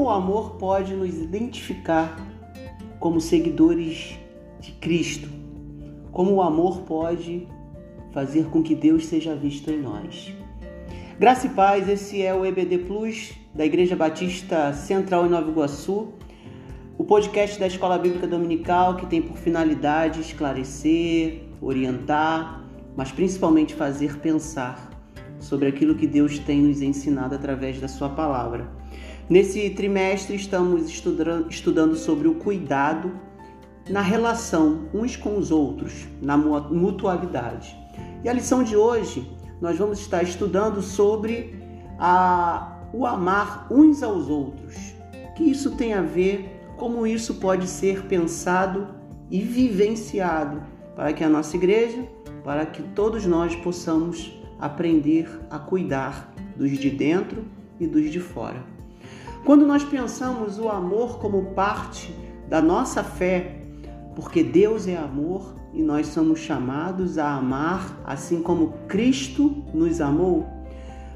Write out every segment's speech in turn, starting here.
Como o amor pode nos identificar como seguidores de Cristo? Como o amor pode fazer com que Deus seja visto em nós? Graça e paz, esse é o EBD Plus da Igreja Batista Central em Nova Iguaçu, o podcast da Escola Bíblica Dominical que tem por finalidade esclarecer, orientar, mas principalmente fazer pensar sobre aquilo que Deus tem nos ensinado através da Sua palavra. Nesse trimestre, estamos estudando sobre o cuidado na relação uns com os outros, na mutualidade. E a lição de hoje nós vamos estar estudando sobre a, o amar uns aos outros. O que isso tem a ver, como isso pode ser pensado e vivenciado para que a nossa igreja, para que todos nós possamos aprender a cuidar dos de dentro e dos de fora. Quando nós pensamos o amor como parte da nossa fé, porque Deus é amor, e nós somos chamados a amar assim como Cristo nos amou,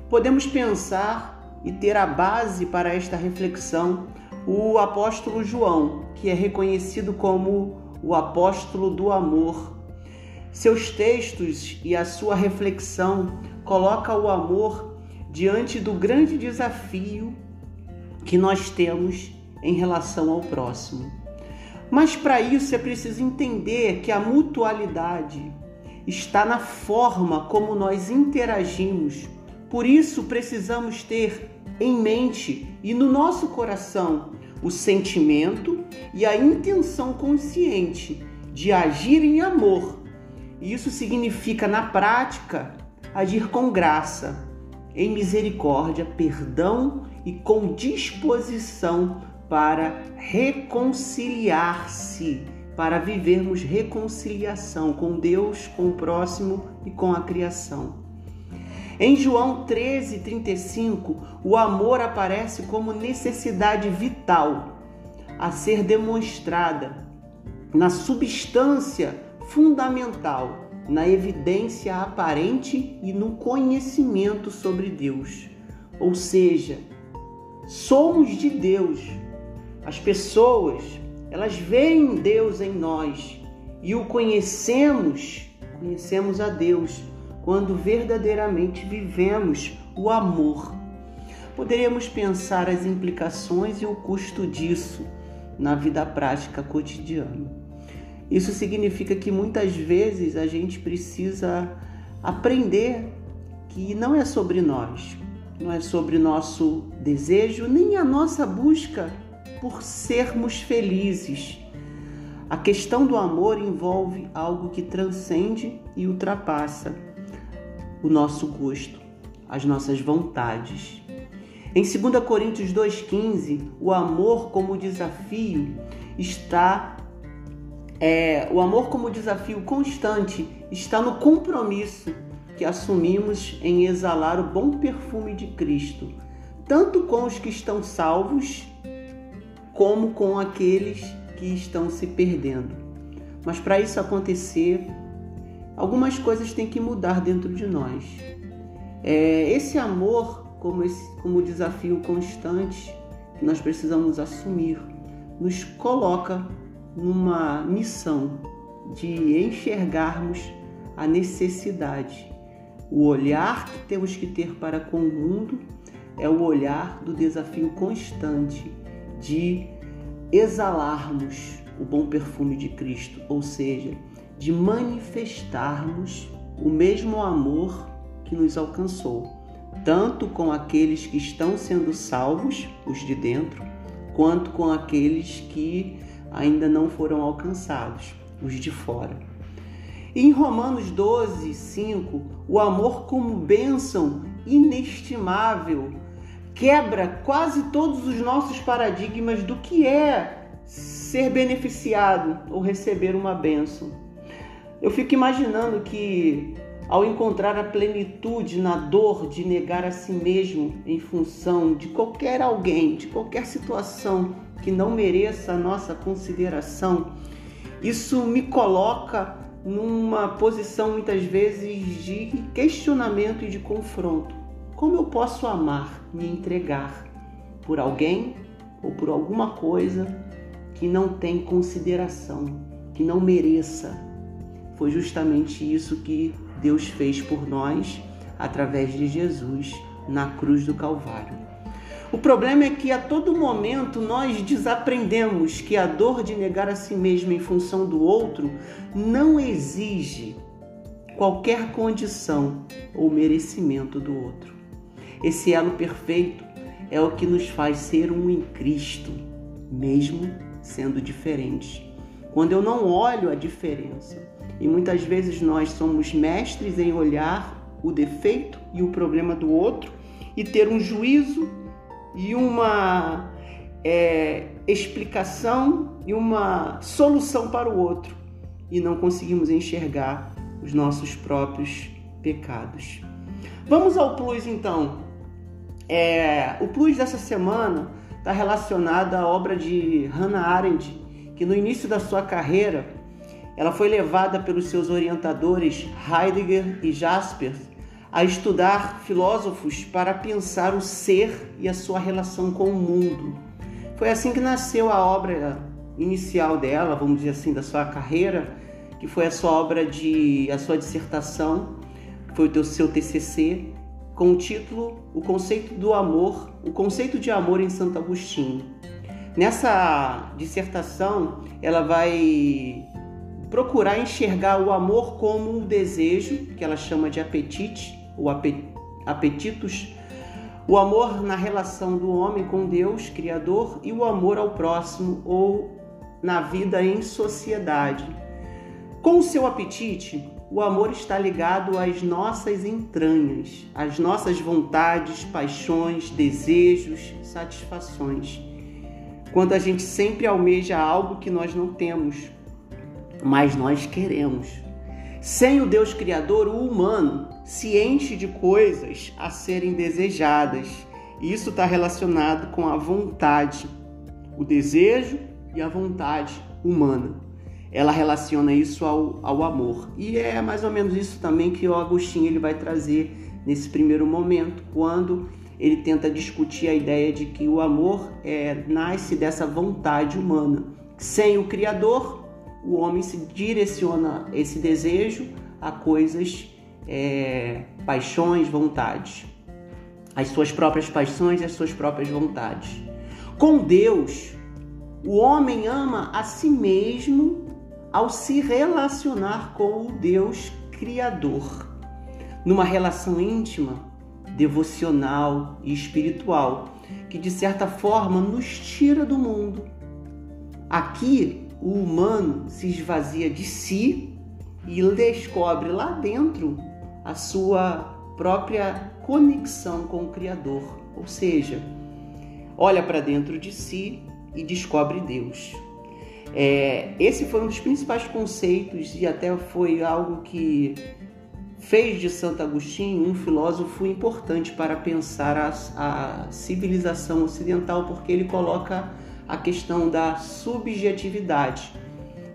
podemos pensar e ter a base para esta reflexão o apóstolo João, que é reconhecido como o apóstolo do amor. Seus textos e a sua reflexão coloca o amor diante do grande desafio que nós temos em relação ao próximo. Mas para isso é preciso entender que a mutualidade está na forma como nós interagimos. Por isso precisamos ter em mente e no nosso coração o sentimento e a intenção consciente de agir em amor. Isso significa, na prática, agir com graça, em misericórdia, perdão e com disposição para reconciliar-se, para vivermos reconciliação com Deus, com o próximo e com a criação. Em João 13:35, o amor aparece como necessidade vital a ser demonstrada na substância fundamental, na evidência aparente e no conhecimento sobre Deus. Ou seja, somos de Deus, as pessoas, elas veem Deus em nós e o conhecemos, conhecemos a Deus quando verdadeiramente vivemos o amor. Poderíamos pensar as implicações e o custo disso na vida prática cotidiana. Isso significa que muitas vezes a gente precisa aprender que não é sobre nós, não é sobre nosso desejo, nem a nossa busca por sermos felizes. A questão do amor envolve algo que transcende e ultrapassa o nosso gosto, as nossas vontades. Em 2 Coríntios 2,15, o amor como desafio está. É, o amor como desafio constante está no compromisso que assumimos em exalar o bom perfume de Cristo, tanto com os que estão salvos como com aqueles que estão se perdendo. Mas para isso acontecer, algumas coisas têm que mudar dentro de nós. É, esse amor, como, esse, como desafio constante que nós precisamos assumir, nos coloca numa missão de enxergarmos a necessidade. O olhar que temos que ter para com o mundo é o olhar do desafio constante de exalarmos o bom perfume de Cristo, ou seja, de manifestarmos o mesmo amor que nos alcançou, tanto com aqueles que estão sendo salvos, os de dentro, quanto com aqueles que ainda não foram alcançados, os de fora. Em Romanos 12, 5, o amor como bênção inestimável quebra quase todos os nossos paradigmas do que é ser beneficiado ou receber uma bênção. Eu fico imaginando que ao encontrar a plenitude na dor de negar a si mesmo em função de qualquer alguém, de qualquer situação que não mereça a nossa consideração, isso me coloca numa posição muitas vezes de questionamento e de confronto. Como eu posso amar, me entregar por alguém ou por alguma coisa que não tem consideração, que não mereça. Foi justamente isso que Deus fez por nós através de Jesus na cruz do Calvário. O problema é que a todo momento nós desaprendemos que a dor de negar a si mesmo em função do outro não exige qualquer condição ou merecimento do outro. Esse elo perfeito é o que nos faz ser um em Cristo, mesmo sendo diferentes. Quando eu não olho a diferença, e muitas vezes nós somos mestres em olhar o defeito e o problema do outro e ter um juízo e uma é, explicação e uma solução para o outro e não conseguimos enxergar os nossos próprios pecados. Vamos ao plus então. É, o plus dessa semana está relacionado à obra de Hannah Arendt, que no início da sua carreira ela foi levada pelos seus orientadores Heidegger e Jaspers a estudar filósofos para pensar o ser e a sua relação com o mundo. Foi assim que nasceu a obra inicial dela, vamos dizer assim, da sua carreira, que foi a sua obra de a sua dissertação, foi o seu TCC, com o título O conceito do amor, o conceito de amor em Santo Agostinho. Nessa dissertação, ela vai procurar enxergar o amor como um desejo, que ela chama de apetite, ou apetitos, o amor na relação do homem com Deus, Criador, e o amor ao próximo ou na vida em sociedade. Com o seu apetite, o amor está ligado às nossas entranhas, às nossas vontades, paixões, desejos, satisfações. Quando a gente sempre almeja algo que nós não temos, mas nós queremos. Sem o Deus Criador, o humano se enche de coisas a serem desejadas. E isso está relacionado com a vontade, o desejo e a vontade humana ela relaciona isso ao, ao amor. E é mais ou menos isso também que o Agostinho ele vai trazer nesse primeiro momento, quando ele tenta discutir a ideia de que o amor é, nasce dessa vontade humana. Sem o Criador, o homem se direciona esse desejo a coisas, é, paixões, vontades, as suas próprias paixões e as suas próprias vontades. Com Deus, o homem ama a si mesmo ao se relacionar com o Deus Criador, numa relação íntima, devocional e espiritual, que de certa forma nos tira do mundo. Aqui, o humano se esvazia de si e descobre lá dentro a sua própria conexão com o Criador, ou seja, olha para dentro de si e descobre Deus. É, esse foi um dos principais conceitos e até foi algo que fez de Santo Agostinho um filósofo importante para pensar a, a civilização ocidental, porque ele coloca a questão da subjetividade.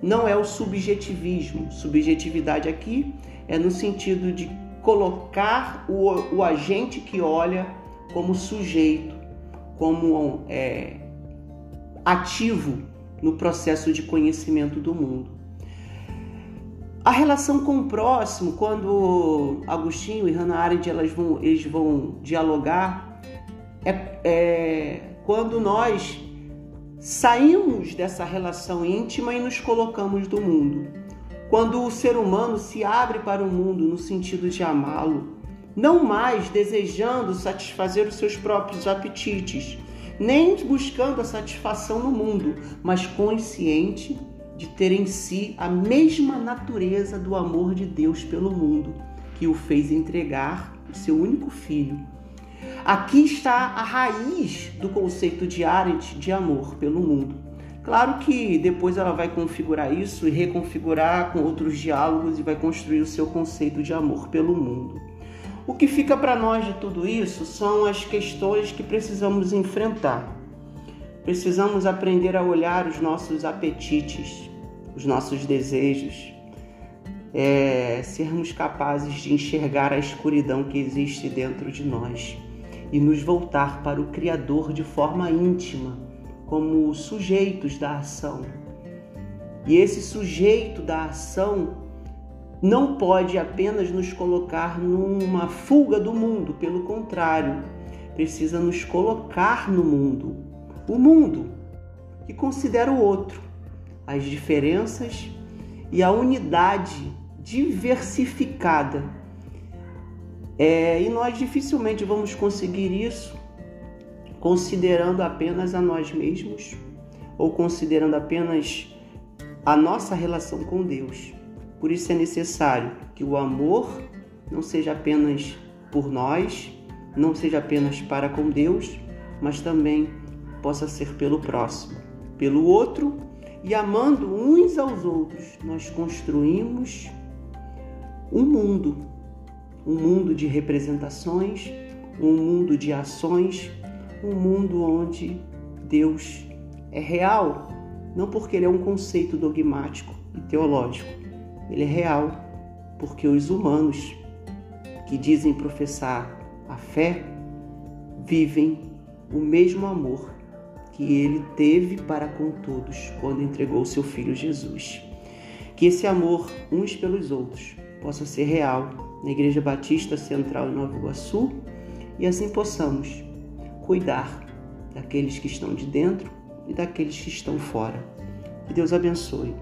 Não é o subjetivismo. Subjetividade aqui é no sentido de colocar o, o agente que olha como sujeito, como é, ativo no processo de conhecimento do mundo. A relação com o próximo, quando Agostinho e Hannah Arendt elas vão, eles vão dialogar, é, é quando nós saímos dessa relação íntima e nos colocamos do mundo. Quando o ser humano se abre para o mundo no sentido de amá-lo, não mais desejando satisfazer os seus próprios apetites, nem buscando a satisfação no mundo, mas consciente de ter em si a mesma natureza do amor de Deus pelo mundo, que o fez entregar o seu único filho. Aqui está a raiz do conceito de Arendt de amor pelo mundo. Claro que depois ela vai configurar isso e reconfigurar com outros diálogos e vai construir o seu conceito de amor pelo mundo. O que fica para nós de tudo isso são as questões que precisamos enfrentar. Precisamos aprender a olhar os nossos apetites, os nossos desejos, é, sermos capazes de enxergar a escuridão que existe dentro de nós e nos voltar para o Criador de forma íntima, como sujeitos da ação. E esse sujeito da ação não pode apenas nos colocar numa fuga do mundo, pelo contrário, precisa nos colocar no mundo. O mundo que considera o outro, as diferenças e a unidade diversificada. É, e nós dificilmente vamos conseguir isso considerando apenas a nós mesmos ou considerando apenas a nossa relação com Deus. Por isso é necessário que o amor não seja apenas por nós, não seja apenas para com Deus, mas também possa ser pelo próximo, pelo outro e amando uns aos outros, nós construímos um mundo, um mundo de representações, um mundo de ações, um mundo onde Deus é real, não porque ele é um conceito dogmático e teológico, ele é real porque os humanos que dizem professar a fé vivem o mesmo amor que ele teve para com todos quando entregou seu filho Jesus. Que esse amor uns pelos outros possa ser real na Igreja Batista Central em Nova Iguaçu e assim possamos cuidar daqueles que estão de dentro e daqueles que estão fora. Que Deus abençoe